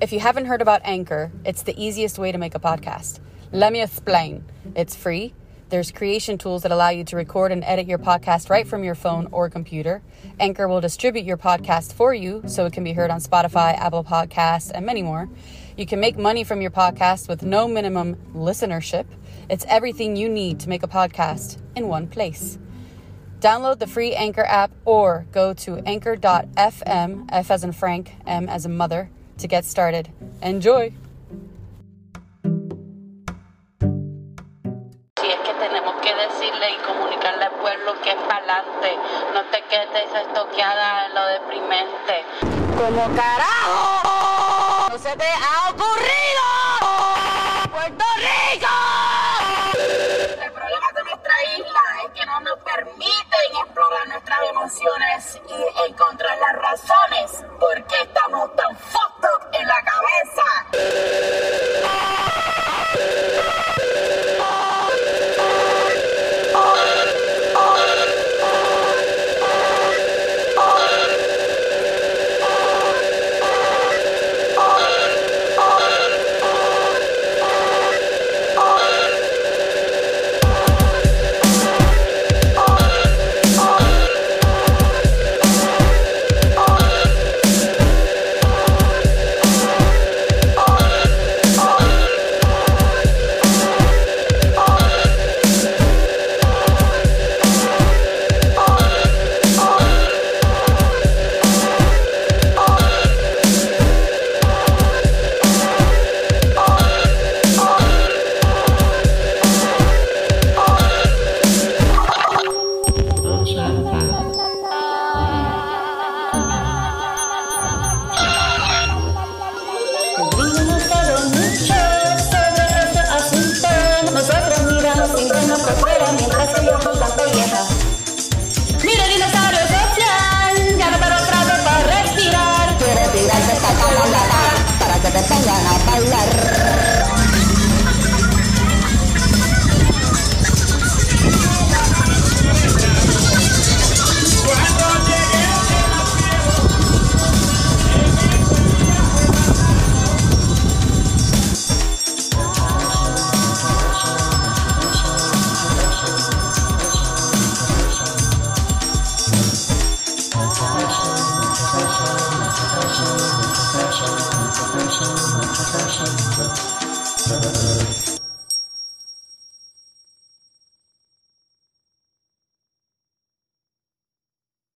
If you haven't heard about Anchor, it's the easiest way to make a podcast. Let me explain. It's free. There's creation tools that allow you to record and edit your podcast right from your phone or computer. Anchor will distribute your podcast for you so it can be heard on Spotify, Apple Podcasts, and many more. You can make money from your podcast with no minimum listenership. It's everything you need to make a podcast in one place. Download the free Anchor app or go to anchor.fm, F as in Frank, M as in mother, to get started. Enjoy! Si es que tenemos que decirle y comunicarle al pueblo que es para adelante. No te quedes estoqueada en lo deprimente. ¡Como carajo! ¡No se te ha ocurrido!